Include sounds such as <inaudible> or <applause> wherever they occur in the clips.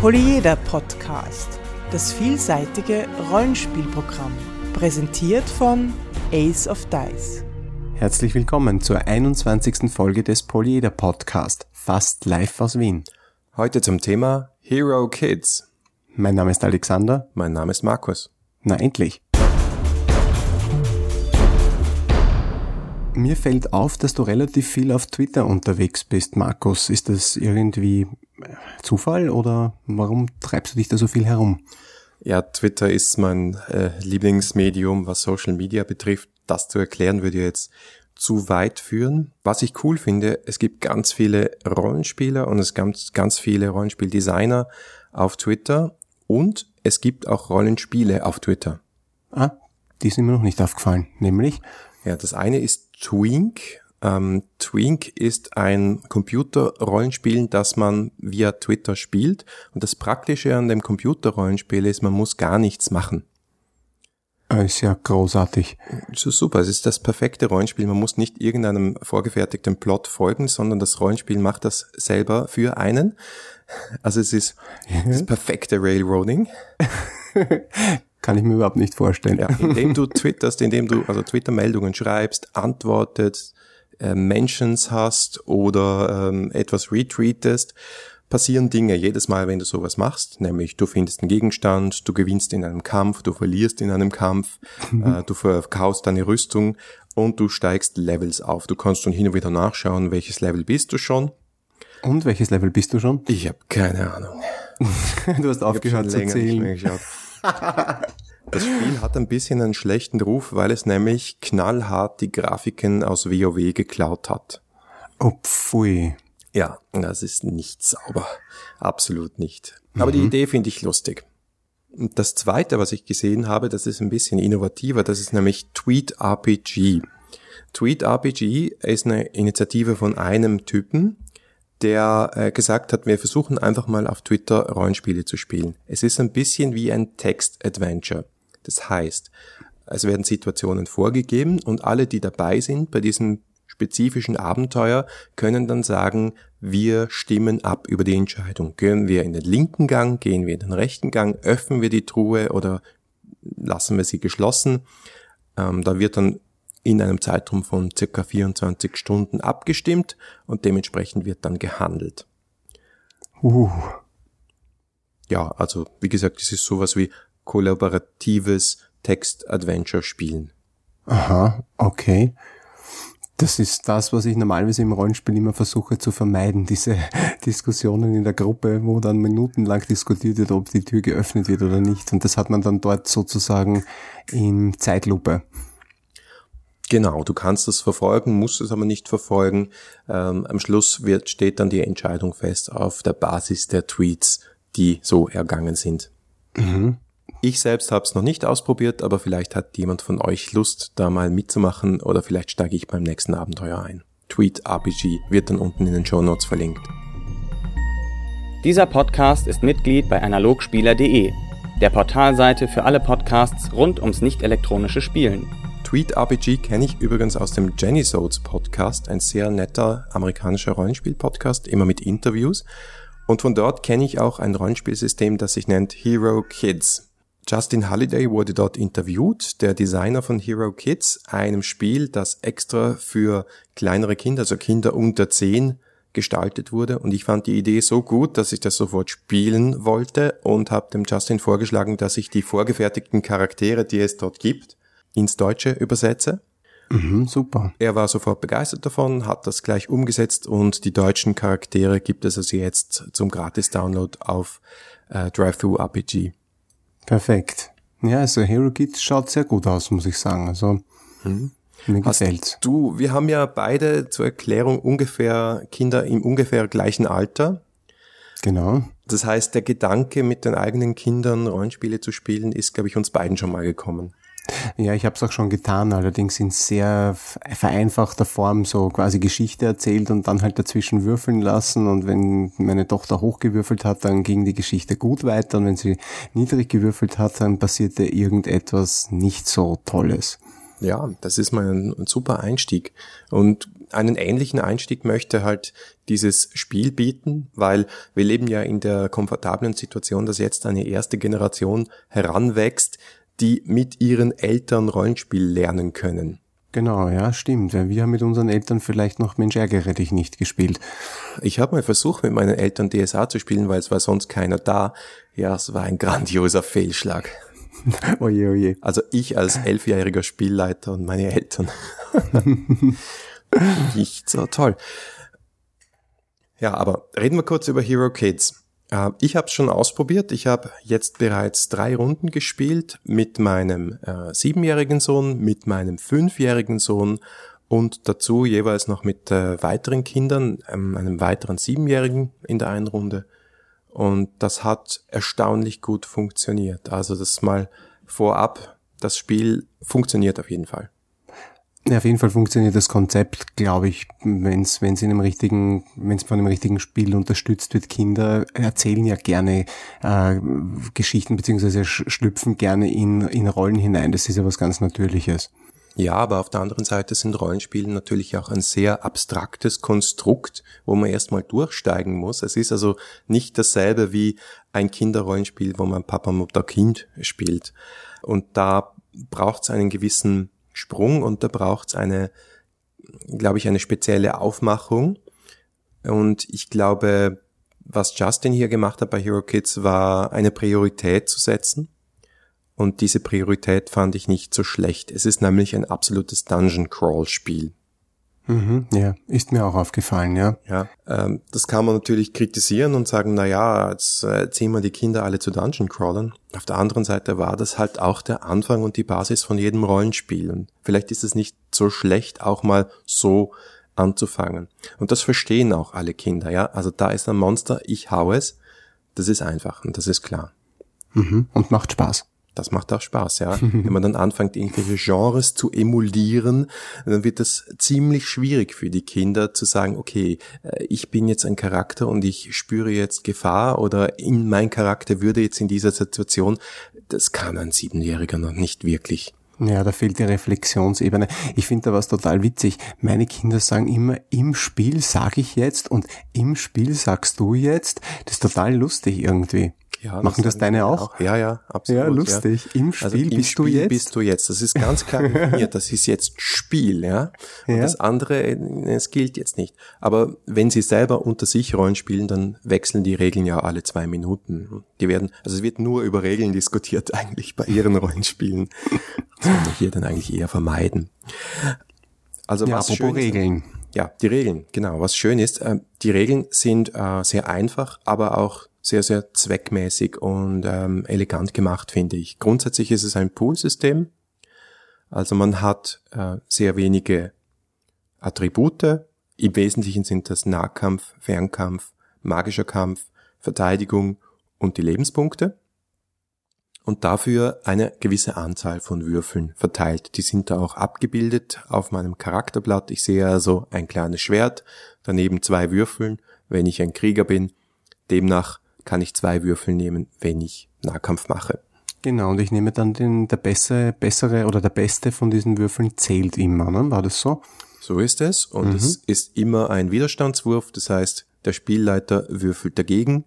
Polyeder Podcast, das vielseitige Rollenspielprogramm, präsentiert von Ace of Dice. Herzlich willkommen zur 21. Folge des Polyeder Podcast, fast live aus Wien. Heute zum Thema Hero Kids. Mein Name ist Alexander. Mein Name ist Markus. Na endlich. Mir fällt auf, dass du relativ viel auf Twitter unterwegs bist, Markus. Ist das irgendwie Zufall oder warum treibst du dich da so viel herum? Ja, Twitter ist mein äh, Lieblingsmedium, was Social Media betrifft. Das zu erklären würde jetzt zu weit führen. Was ich cool finde, es gibt ganz viele Rollenspieler und es gibt ganz viele Rollenspieldesigner auf Twitter und es gibt auch Rollenspiele auf Twitter. Ah, die sind mir noch nicht aufgefallen, nämlich ja, das eine ist Twink. Ähm, Twink ist ein Computerrollenspiel, das man via Twitter spielt. Und das Praktische an dem Computerrollenspiel ist, man muss gar nichts machen. Ah, ist ja großartig. So super, es ist das perfekte Rollenspiel. Man muss nicht irgendeinem vorgefertigten Plot folgen, sondern das Rollenspiel macht das selber für einen. Also es ist das perfekte Railroading. <laughs> Kann ich mir überhaupt nicht vorstellen. Ja, indem du twitterst, indem du also Twitter-Meldungen schreibst, antwortest, äh, Mentions hast oder ähm, etwas retweetest, passieren Dinge jedes Mal, wenn du sowas machst, nämlich du findest einen Gegenstand, du gewinnst in einem Kampf, du verlierst in einem Kampf, mhm. äh, du verkaufst deine Rüstung und du steigst Levels auf. Du kannst schon hin und wieder nachschauen, welches Level bist du schon. Und welches Level bist du schon? Ich habe keine Ahnung. <laughs> du hast aufgehört zu zählen. <laughs> Das Spiel hat ein bisschen einen schlechten Ruf, weil es nämlich knallhart die Grafiken aus WoW geklaut hat. Oh, pfui. Ja, das ist nicht sauber. Absolut nicht. Aber mhm. die Idee finde ich lustig. Und das zweite, was ich gesehen habe, das ist ein bisschen innovativer, das ist nämlich Tweet RPG. Tweet RPG ist eine Initiative von einem Typen, der äh, gesagt hat, wir versuchen einfach mal auf Twitter Rollenspiele zu spielen. Es ist ein bisschen wie ein Text-Adventure. Das heißt, es werden Situationen vorgegeben und alle, die dabei sind bei diesem spezifischen Abenteuer, können dann sagen, wir stimmen ab über die Entscheidung. Gehen wir in den linken Gang, gehen wir in den rechten Gang, öffnen wir die Truhe oder lassen wir sie geschlossen. Ähm, da wird dann in einem Zeitraum von circa 24 Stunden abgestimmt und dementsprechend wird dann gehandelt. Uh. Ja, also wie gesagt, es ist sowas wie kollaboratives Text-Adventure-Spielen. Aha, okay. Das ist das, was ich normalerweise im Rollenspiel immer versuche zu vermeiden, diese <laughs> Diskussionen in der Gruppe, wo dann minutenlang diskutiert wird, ob die Tür geöffnet wird oder nicht. Und das hat man dann dort sozusagen in Zeitlupe. Genau, du kannst das verfolgen, musst es aber nicht verfolgen. Ähm, am Schluss wird, steht dann die Entscheidung fest auf der Basis der Tweets, die so ergangen sind. Mhm. Ich selbst habe es noch nicht ausprobiert, aber vielleicht hat jemand von euch Lust, da mal mitzumachen oder vielleicht steige ich beim nächsten Abenteuer ein. Tweet RPG wird dann unten in den Show Notes verlinkt. Dieser Podcast ist Mitglied bei analogspieler.de, der Portalseite für alle Podcasts rund ums nicht elektronische Spielen. Tweet RPG kenne ich übrigens aus dem Jennysodes Podcast, ein sehr netter amerikanischer Rollenspiel-Podcast, immer mit Interviews. Und von dort kenne ich auch ein Rollenspielsystem, das sich nennt Hero Kids. Justin Halliday wurde dort interviewt, der Designer von Hero Kids, einem Spiel, das extra für kleinere Kinder, also Kinder unter 10, gestaltet wurde. Und ich fand die Idee so gut, dass ich das sofort spielen wollte und habe dem Justin vorgeschlagen, dass ich die vorgefertigten Charaktere, die es dort gibt, ins Deutsche übersetze. Mhm, super. Er war sofort begeistert davon, hat das gleich umgesetzt und die deutschen Charaktere gibt es also jetzt zum Gratis-Download auf äh, DriveThru-RPG. Perfekt. Ja, also Hero Kids schaut sehr gut aus, muss ich sagen. Also mhm. mir gefällt's. Du, wir haben ja beide zur Erklärung ungefähr Kinder im ungefähr gleichen Alter. Genau. Das heißt, der Gedanke, mit den eigenen Kindern Rollenspiele zu spielen, ist, glaube ich, uns beiden schon mal gekommen. Ja, ich habe es auch schon getan, allerdings in sehr vereinfachter Form so quasi Geschichte erzählt und dann halt dazwischen würfeln lassen und wenn meine Tochter hochgewürfelt hat, dann ging die Geschichte gut weiter und wenn sie niedrig gewürfelt hat, dann passierte irgendetwas nicht so Tolles. Ja, das ist mal ein, ein, super Einstieg. Und einen ähnlichen Einstieg möchte halt dieses Spiel bieten, weil wir leben ja in der komfortablen Situation, dass jetzt eine erste Generation heranwächst, die mit ihren Eltern Rollenspiel lernen können. Genau, ja, stimmt. Wir haben mit unseren Eltern vielleicht noch Mensch ärgere dich nicht gespielt. Ich habe mal versucht, mit meinen Eltern DSA zu spielen, weil es war sonst keiner da. Ja, es war ein grandioser Fehlschlag. <laughs> oje, oje. Also ich als elfjähriger Spielleiter und meine Eltern. <laughs> nicht so toll. Ja, aber reden wir kurz über Hero Kids. Äh, ich habe es schon ausprobiert. Ich habe jetzt bereits drei Runden gespielt mit meinem äh, siebenjährigen Sohn, mit meinem fünfjährigen Sohn und dazu jeweils noch mit äh, weiteren Kindern, ähm, einem weiteren siebenjährigen in der einen Runde. Und das hat erstaunlich gut funktioniert. Also das mal vorab, das Spiel funktioniert auf jeden Fall. Ja, auf jeden Fall funktioniert das Konzept, glaube ich, wenn es in einem richtigen, wenn es von einem richtigen Spiel unterstützt wird. Kinder erzählen ja gerne äh, Geschichten beziehungsweise schlüpfen gerne in in Rollen hinein. Das ist ja was ganz Natürliches. Ja, aber auf der anderen Seite sind Rollenspiele natürlich auch ein sehr abstraktes Konstrukt, wo man erstmal durchsteigen muss. Es ist also nicht dasselbe wie ein Kinderrollenspiel, wo man Papa, Mutter, Kind spielt. Und da braucht es einen gewissen Sprung und da braucht es eine, glaube ich, eine spezielle Aufmachung. Und ich glaube, was Justin hier gemacht hat bei Hero Kids, war eine Priorität zu setzen. Und diese Priorität fand ich nicht so schlecht. Es ist nämlich ein absolutes Dungeon Crawl Spiel. Mhm, ja, ist mir auch aufgefallen, ja. Ja, ähm, das kann man natürlich kritisieren und sagen, na ja, jetzt äh, ziehen wir die Kinder alle zu Dungeon Crawlern. Auf der anderen Seite war das halt auch der Anfang und die Basis von jedem Rollenspiel. Und vielleicht ist es nicht so schlecht, auch mal so anzufangen. Und das verstehen auch alle Kinder, ja. Also da ist ein Monster, ich hau es. Das ist einfach und das ist klar. Mhm, und macht Spaß das macht auch Spaß, ja. <laughs> Wenn man dann anfängt, irgendwelche Genres zu emulieren, dann wird das ziemlich schwierig für die Kinder zu sagen, okay, äh, ich bin jetzt ein Charakter und ich spüre jetzt Gefahr oder in mein Charakter würde jetzt in dieser Situation, das kann ein Siebenjähriger noch nicht wirklich. Ja, da fehlt die Reflexionsebene. Ich finde da was total witzig. Meine Kinder sagen immer, im Spiel sage ich jetzt und im Spiel sagst du jetzt. Das ist total lustig irgendwie. Ja, Machen das, das deine auch? auch? Ja, ja, absolut. Ja, lustig. Ja. Im Spiel also im bist Spiel du jetzt? bist du jetzt. Das ist ganz klar definiert. <laughs> Das ist jetzt Spiel, ja. Und ja. das andere, es gilt jetzt nicht. Aber wenn sie selber unter sich Rollen spielen, dann wechseln die Regeln ja alle zwei Minuten. Die werden, also es wird nur über Regeln diskutiert <laughs> eigentlich bei ihren Rollenspielen. Das kann man hier dann eigentlich eher vermeiden. Also ja, was apropos Regeln. Ja, die Regeln, genau. Was schön ist, äh, die Regeln sind äh, sehr einfach, aber auch sehr, sehr zweckmäßig und ähm, elegant gemacht, finde ich. Grundsätzlich ist es ein Poolsystem. Also man hat äh, sehr wenige Attribute. Im Wesentlichen sind das Nahkampf, Fernkampf, magischer Kampf, Verteidigung und die Lebenspunkte. Und dafür eine gewisse Anzahl von Würfeln verteilt. Die sind da auch abgebildet auf meinem Charakterblatt. Ich sehe also ein kleines Schwert, daneben zwei Würfeln, wenn ich ein Krieger bin. Demnach kann ich zwei Würfel nehmen, wenn ich Nahkampf mache. Genau, und ich nehme dann den, der bessere, bessere oder der beste von diesen Würfeln zählt immer, ne? War das so? So ist es. Und mhm. es ist immer ein Widerstandswurf. Das heißt, der Spielleiter würfelt dagegen.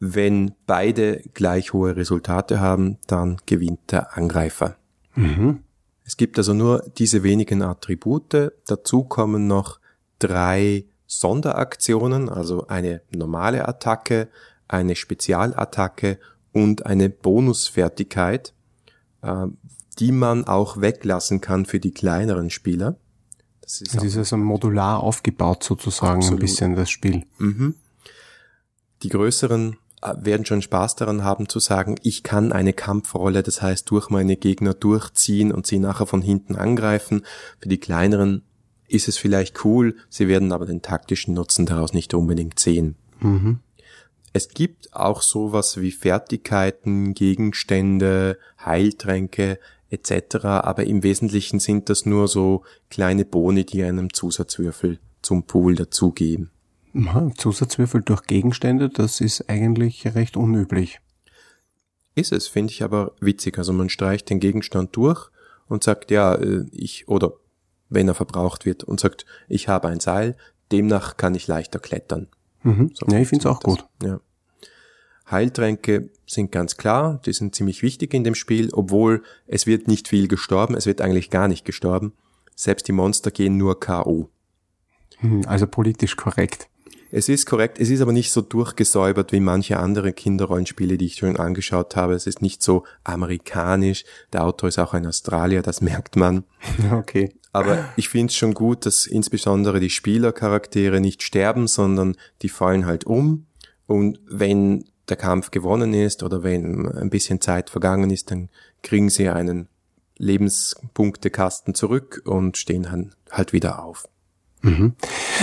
Wenn beide gleich hohe Resultate haben, dann gewinnt der Angreifer. Mhm. Es gibt also nur diese wenigen Attribute. Dazu kommen noch drei Sonderaktionen, also eine normale Attacke, eine Spezialattacke und eine Bonusfertigkeit, äh, die man auch weglassen kann für die kleineren Spieler. Das ist, das ist also modular aufgebaut sozusagen absolut. ein bisschen das Spiel. Mhm. Die größeren äh, werden schon Spaß daran haben zu sagen, ich kann eine Kampfrolle, das heißt durch meine Gegner durchziehen und sie nachher von hinten angreifen. Für die kleineren ist es vielleicht cool, sie werden aber den taktischen Nutzen daraus nicht unbedingt sehen. Mhm. Es gibt auch sowas wie Fertigkeiten, Gegenstände, Heiltränke etc., aber im Wesentlichen sind das nur so kleine Boni, die einem Zusatzwürfel zum Pool dazugeben. Zusatzwürfel durch Gegenstände, das ist eigentlich recht unüblich. Ist es, finde ich aber witzig. Also man streicht den Gegenstand durch und sagt, ja, äh, ich, oder wenn er verbraucht wird und sagt, ich habe ein Seil, demnach kann ich leichter klettern. Mhm. So ja, ich finde es auch gut. Ja. Heiltränke sind ganz klar, die sind ziemlich wichtig in dem Spiel, obwohl es wird nicht viel gestorben, es wird eigentlich gar nicht gestorben. Selbst die Monster gehen nur K.O. Hm, also politisch korrekt. Es ist korrekt, es ist aber nicht so durchgesäubert wie manche andere Kinderrollenspiele, die ich schon angeschaut habe. Es ist nicht so amerikanisch. Der Autor ist auch ein Australier, das merkt man. <laughs> Okay. Aber ich finde es schon gut, dass insbesondere die Spielercharaktere nicht sterben, sondern die fallen halt um. Und wenn der Kampf gewonnen ist oder wenn ein bisschen Zeit vergangen ist, dann kriegen sie einen Lebenspunktekasten zurück und stehen dann halt wieder auf. Mhm.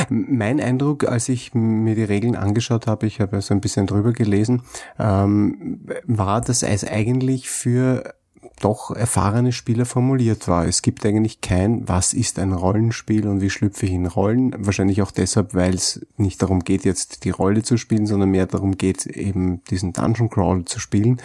Mein Eindruck, als ich mir die Regeln angeschaut habe, ich habe ja so ein bisschen drüber gelesen, ähm, war, dass es eigentlich für doch erfahrene Spieler formuliert war. Es gibt eigentlich kein, was ist ein Rollenspiel und wie schlüpfe ich in Rollen. Wahrscheinlich auch deshalb, weil es nicht darum geht, jetzt die Rolle zu spielen, sondern mehr darum geht, eben diesen Dungeon Crawl zu spielen.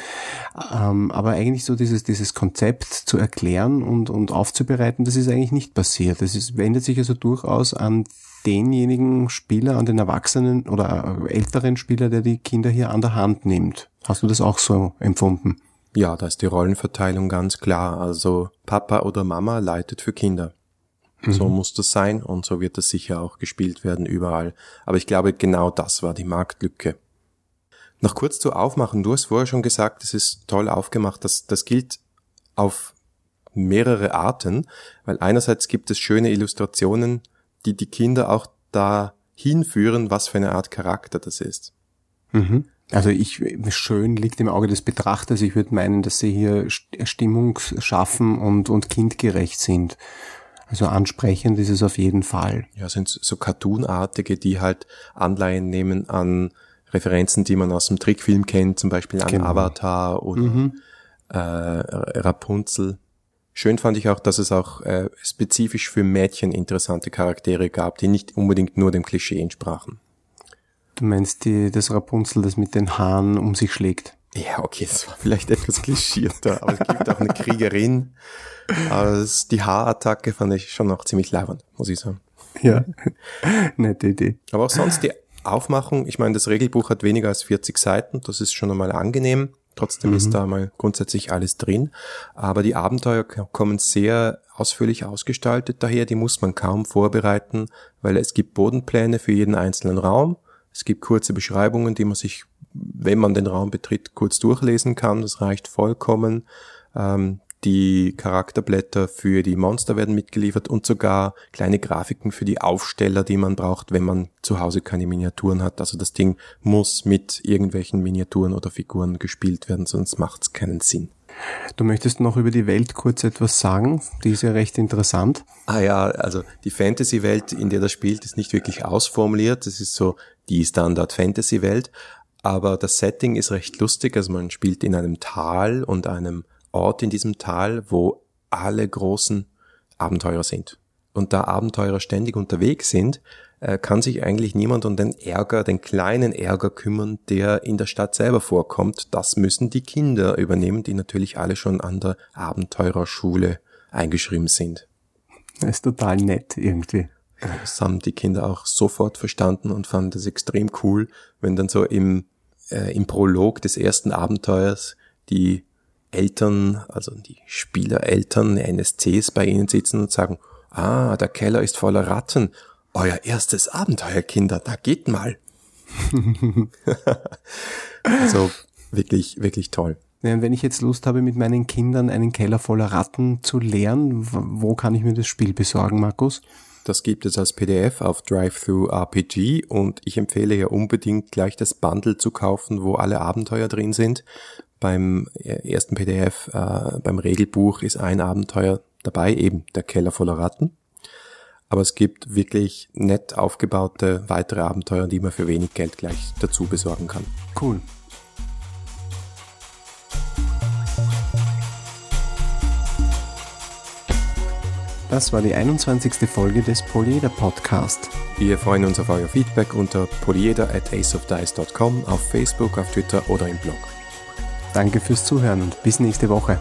Ähm, aber eigentlich so dieses, dieses Konzept zu erklären und, und aufzubereiten, das ist eigentlich nicht passiert. Das ist, wendet sich also durchaus an denjenigen Spieler, an den Erwachsenen oder älteren Spieler, der die Kinder hier an der Hand nimmt. Hast du das auch so empfunden? Ja, da ist die Rollenverteilung ganz klar. Also Papa oder Mama leitet für Kinder. Mhm. So muss das sein und so wird das sicher auch gespielt werden überall. Aber ich glaube, genau das war die Marktlücke. Noch kurz zu aufmachen. Du hast vorher schon gesagt, es ist toll aufgemacht. Das, das gilt auf mehrere Arten, weil einerseits gibt es schöne Illustrationen, die die Kinder auch da hinführen, was für eine Art Charakter das ist. Mhm. Also ich, schön liegt im Auge des Betrachters. Ich würde meinen, dass sie hier Stimmung schaffen und, und kindgerecht sind. Also ansprechend ist es auf jeden Fall. Ja, sind so Cartoonartige, die halt Anleihen nehmen an Referenzen, die man aus dem Trickfilm kennt, zum Beispiel an genau. Avatar oder mhm. äh, Rapunzel. Schön fand ich auch, dass es auch äh, spezifisch für Mädchen interessante Charaktere gab, die nicht unbedingt nur dem Klischee entsprachen. Du meinst die, das Rapunzel, das mit den Haaren um sich schlägt? Ja, okay, das war vielleicht <laughs> etwas klischierter, aber es gibt auch eine Kriegerin. Also die Haarattacke fand ich schon noch ziemlich leibend, muss ich sagen. Ja, <laughs> nette Idee. Aber auch sonst die Aufmachung, ich meine, das Regelbuch hat weniger als 40 Seiten, das ist schon einmal angenehm. Trotzdem mhm. ist da mal grundsätzlich alles drin. Aber die Abenteuer kommen sehr ausführlich ausgestaltet daher, die muss man kaum vorbereiten, weil es gibt Bodenpläne für jeden einzelnen Raum. Es gibt kurze Beschreibungen, die man sich, wenn man den Raum betritt, kurz durchlesen kann. Das reicht vollkommen. Ähm, die Charakterblätter für die Monster werden mitgeliefert und sogar kleine Grafiken für die Aufsteller, die man braucht, wenn man zu Hause keine Miniaturen hat. Also das Ding muss mit irgendwelchen Miniaturen oder Figuren gespielt werden, sonst macht es keinen Sinn. Du möchtest noch über die Welt kurz etwas sagen, die ist ja recht interessant. Ah ja, also die Fantasy-Welt, in der das spielt, ist nicht wirklich ausformuliert. Es ist so die Standard-Fantasy-Welt, aber das Setting ist recht lustig. Also man spielt in einem Tal und einem Ort in diesem Tal, wo alle großen Abenteurer sind. Und da Abenteurer ständig unterwegs sind, äh, kann sich eigentlich niemand um den Ärger, den kleinen Ärger kümmern, der in der Stadt selber vorkommt. Das müssen die Kinder übernehmen, die natürlich alle schon an der Abenteurerschule eingeschrieben sind. Das ist total nett irgendwie. Das haben die Kinder auch sofort verstanden und fanden das extrem cool, wenn dann so im, äh, im Prolog des ersten Abenteuers die Eltern, also die Spielereltern, NSCs bei ihnen sitzen und sagen, ah, der Keller ist voller Ratten euer erstes Abenteuer, Kinder, da geht mal. <laughs> also wirklich, wirklich toll. Ja, wenn ich jetzt Lust habe, mit meinen Kindern einen Keller voller Ratten zu leeren, wo kann ich mir das Spiel besorgen, Markus? Das gibt es als PDF auf DriveThru RPG und ich empfehle ja unbedingt gleich das Bundle zu kaufen, wo alle Abenteuer drin sind. Beim äh, ersten PDF, äh, beim Regelbuch ist ein Abenteuer dabei, eben der Keller voller Ratten. Aber es gibt wirklich nett aufgebaute weitere Abenteuer, die man für wenig Geld gleich dazu besorgen kann. Cool. Das war die 21. Folge des Polyeder Podcast. Wir freuen uns auf euer Feedback unter polyeder at aceofdice.com, auf Facebook, auf Twitter oder im Blog. Danke fürs Zuhören und bis nächste Woche.